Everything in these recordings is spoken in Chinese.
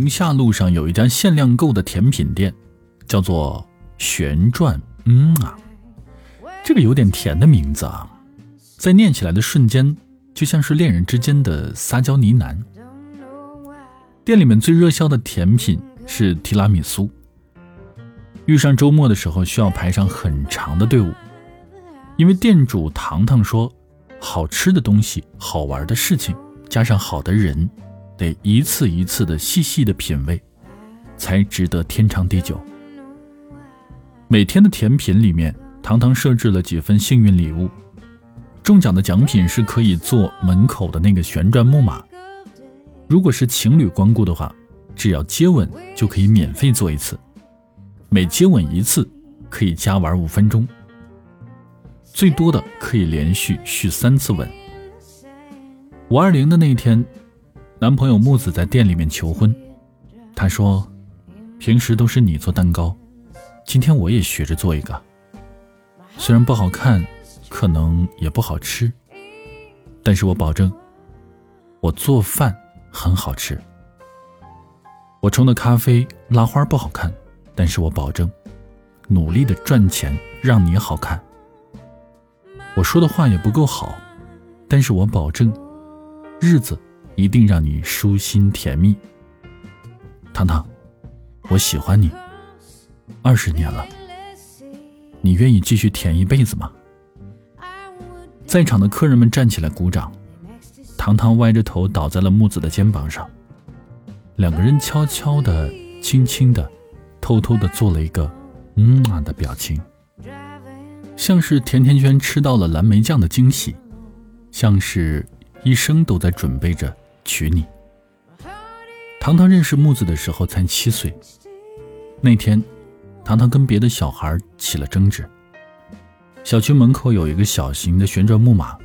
宁夏路上有一家限量购的甜品店，叫做旋转。嗯啊，这个有点甜的名字啊，在念起来的瞬间，就像是恋人之间的撒娇呢喃。店里面最热销的甜品是提拉米苏。遇上周末的时候，需要排上很长的队伍，因为店主糖糖说，好吃的东西、好玩的事情，加上好的人，得一次一次的细细的品味，才值得天长地久。每天的甜品里面，糖糖设置了几份幸运礼物，中奖的奖品是可以坐门口的那个旋转木马。如果是情侣光顾的话，只要接吻就可以免费做一次。每接吻一次，可以加玩五分钟，最多的可以连续续三次吻。五二零的那一天，男朋友木子在店里面求婚，他说：“平时都是你做蛋糕，今天我也学着做一个。虽然不好看，可能也不好吃，但是我保证，我做饭很好吃。我冲的咖啡拉花不好看。”但是我保证，努力的赚钱让你好看。我说的话也不够好，但是我保证，日子一定让你舒心甜蜜。糖糖，我喜欢你，二十年了，你愿意继续甜一辈子吗？在场的客人们站起来鼓掌，糖糖歪着头倒在了木子的肩膀上，两个人悄悄的、轻轻的。偷偷的做了一个“嗯啊”的表情，像是甜甜圈吃到了蓝莓酱的惊喜，像是一生都在准备着娶你。糖糖认识木子的时候才七岁，那天，糖糖跟别的小孩起了争执。小区门口有一个小型的旋转木马，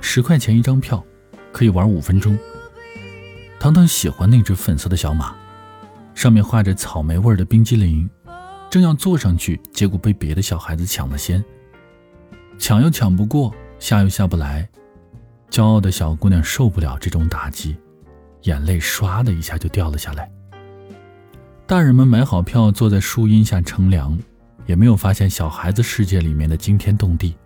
十块钱一张票，可以玩五分钟。糖糖喜欢那只粉色的小马。上面画着草莓味的冰激凌，正要坐上去，结果被别的小孩子抢了先。抢又抢不过，下又下不来，骄傲的小姑娘受不了这种打击，眼泪唰的一下就掉了下来。大人们买好票，坐在树荫下乘凉，也没有发现小孩子世界里面的惊天动地，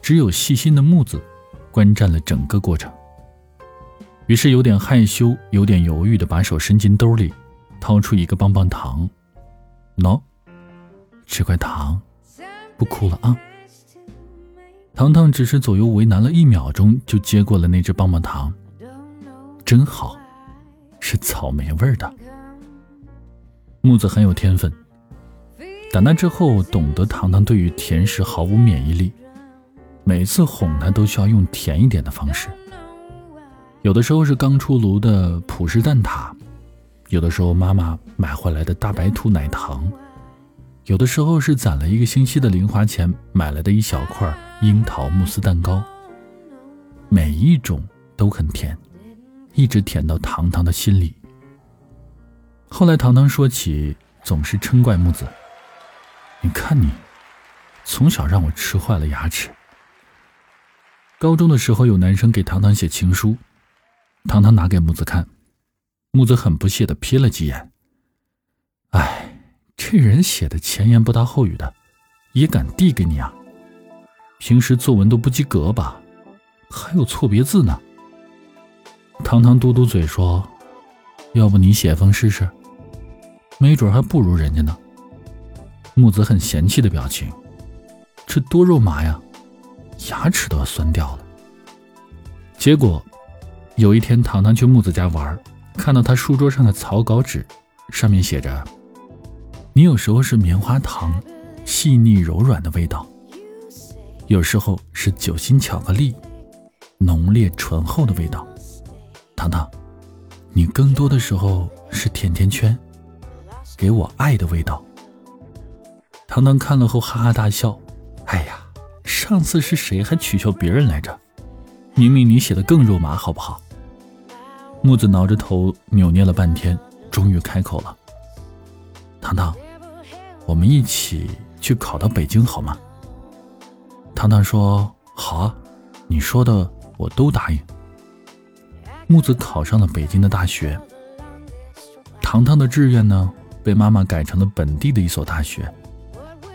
只有细心的木子观战了整个过程。于是有点害羞、有点犹豫的把手伸进兜里。掏出一个棒棒糖，喏，吃块糖，不哭了啊。糖糖只是左右为难了一秒钟，就接过了那只棒棒糖，真好，是草莓味的。木子很有天分，打那之后懂得糖糖对于甜食毫无免疫力，每次哄她都需要用甜一点的方式，有的时候是刚出炉的葡式蛋挞。有的时候，妈妈买回来的大白兔奶糖；有的时候是攒了一个星期的零花钱买来的一小块樱桃慕斯蛋糕。每一种都很甜，一直舔到糖糖的心里。后来，糖糖说起，总是嗔怪木子：“你看你，从小让我吃坏了牙齿。”高中的时候，有男生给糖糖写情书，糖糖拿给木子看。木子很不屑的瞥了几眼。哎，这人写的前言不搭后语的，也敢递给你啊？平时作文都不及格吧？还有错别字呢。糖糖嘟嘟嘴说：“要不你写封试试，没准还不如人家呢。”木子很嫌弃的表情，这多肉麻呀，牙齿都要酸掉了。结果，有一天糖糖去木子家玩。看到他书桌上的草稿纸，上面写着：“你有时候是棉花糖，细腻柔软的味道；有时候是酒心巧克力，浓烈醇厚的味道。糖糖，你更多的时候是甜甜圈，给我爱的味道。”糖糖看了后哈哈大笑：“哎呀，上次是谁还取笑别人来着？明明你写的更肉麻，好不好？”木子挠着头，扭捏了半天，终于开口了：“糖糖，我们一起去考到北京好吗？”糖糖说：“好啊，你说的我都答应。”木子考上了北京的大学。糖糖的志愿呢，被妈妈改成了本地的一所大学。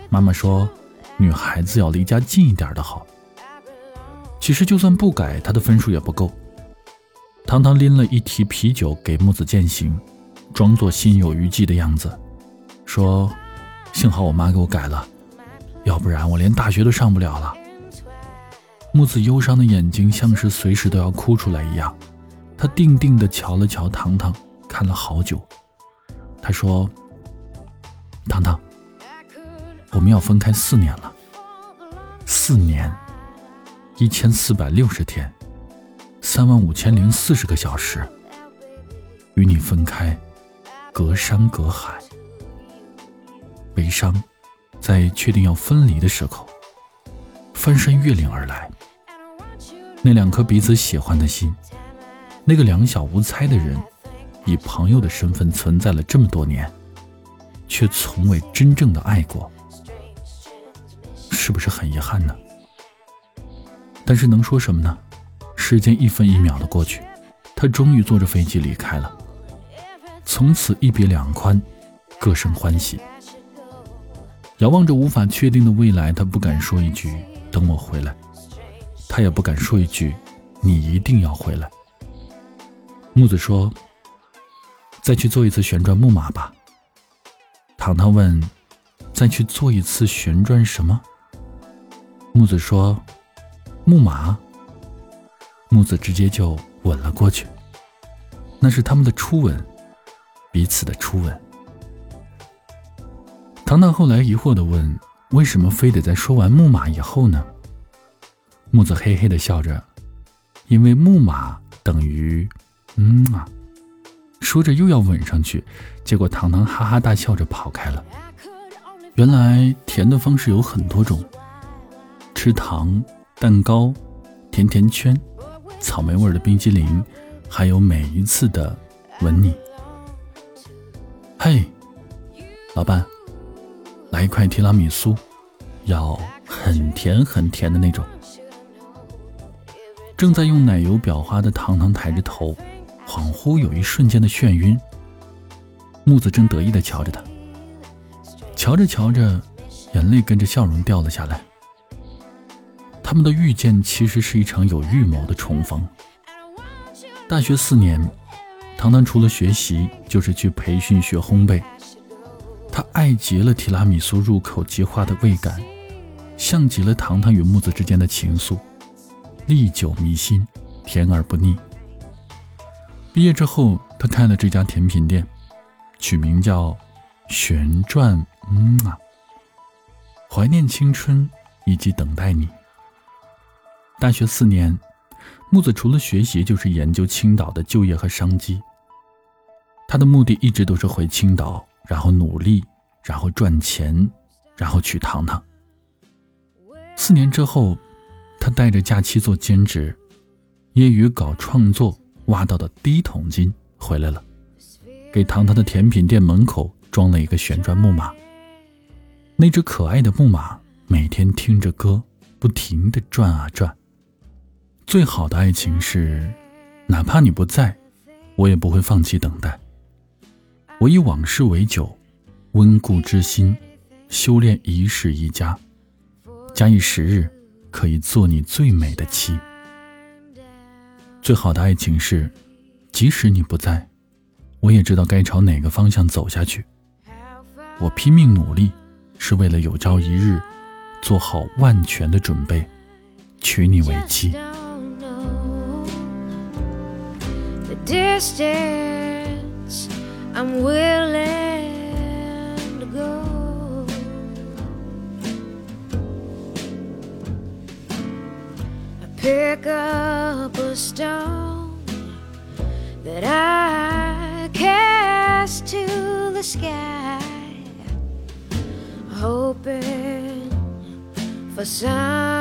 妈妈说，女孩子要离家近一点的好。其实就算不改，她的分数也不够。糖糖拎了一提啤酒给木子践行，装作心有余悸的样子，说：“幸好我妈给我改了，要不然我连大学都上不了了。”木子忧伤的眼睛像是随时都要哭出来一样，他定定地瞧了瞧糖糖，看了好久。他说：“糖糖，我们要分开四年了，四年，一千四百六十天，三万五千零四十个小时，与你分开，隔山隔海，悲伤，在确定要分离的时候，翻山越岭而来。”那两颗彼此喜欢的心，那个两小无猜的人，以朋友的身份存在了这么多年，却从未真正的爱过，是不是很遗憾呢？但是能说什么呢？时间一分一秒的过去，他终于坐着飞机离开了。从此一别两宽，各生欢喜。遥望着无法确定的未来，他不敢说一句“等我回来”。他也不敢说一句：“你一定要回来。”木子说：“再去做一次旋转木马吧。”糖糖问：“再去做一次旋转什么？”木子说：“木马。”木子直接就吻了过去，那是他们的初吻，彼此的初吻。糖糖后来疑惑的问：“为什么非得在说完木马以后呢？”木子嘿嘿的笑着，因为木马等于，嗯啊，说着又要吻上去，结果糖糖哈哈大笑着跑开了。原来甜的方式有很多种，吃糖、蛋糕、甜甜圈、草莓味的冰激凌，还有每一次的吻你。嘿，老伴，来一块提拉米苏，要很甜很甜的那种。正在用奶油裱花的糖糖抬着头，恍惚有一瞬间的眩晕。木子正得意地瞧着他，瞧着瞧着，眼泪跟着笑容掉了下来。他们的遇见其实是一场有预谋的重逢。大学四年，糖糖除了学习，就是去培训学烘焙。他爱极了提拉米苏入口即化的味感，像极了糖糖与木子之间的情愫。历久弥新，甜而不腻。毕业之后，他开了这家甜品店，取名叫“旋转嗯啊”，怀念青春以及等待你。大学四年，木子除了学习，就是研究青岛的就业和商机。他的目的一直都是回青岛，然后努力，然后赚钱，然后娶糖糖。四年之后。他带着假期做兼职，业余搞创作，挖到的第一桶金回来了，给糖糖的甜品店门口装了一个旋转木马。那只可爱的木马每天听着歌，不停地转啊转。最好的爱情是，哪怕你不在，我也不会放弃等待。我以往事为酒，温故知新，修炼一世一家，假以时日。可以做你最美的妻。最好的爱情是，即使你不在，我也知道该朝哪个方向走下去。我拼命努力，是为了有朝一日做好万全的准备，娶你为妻。A stone that I cast to the sky, hoping for some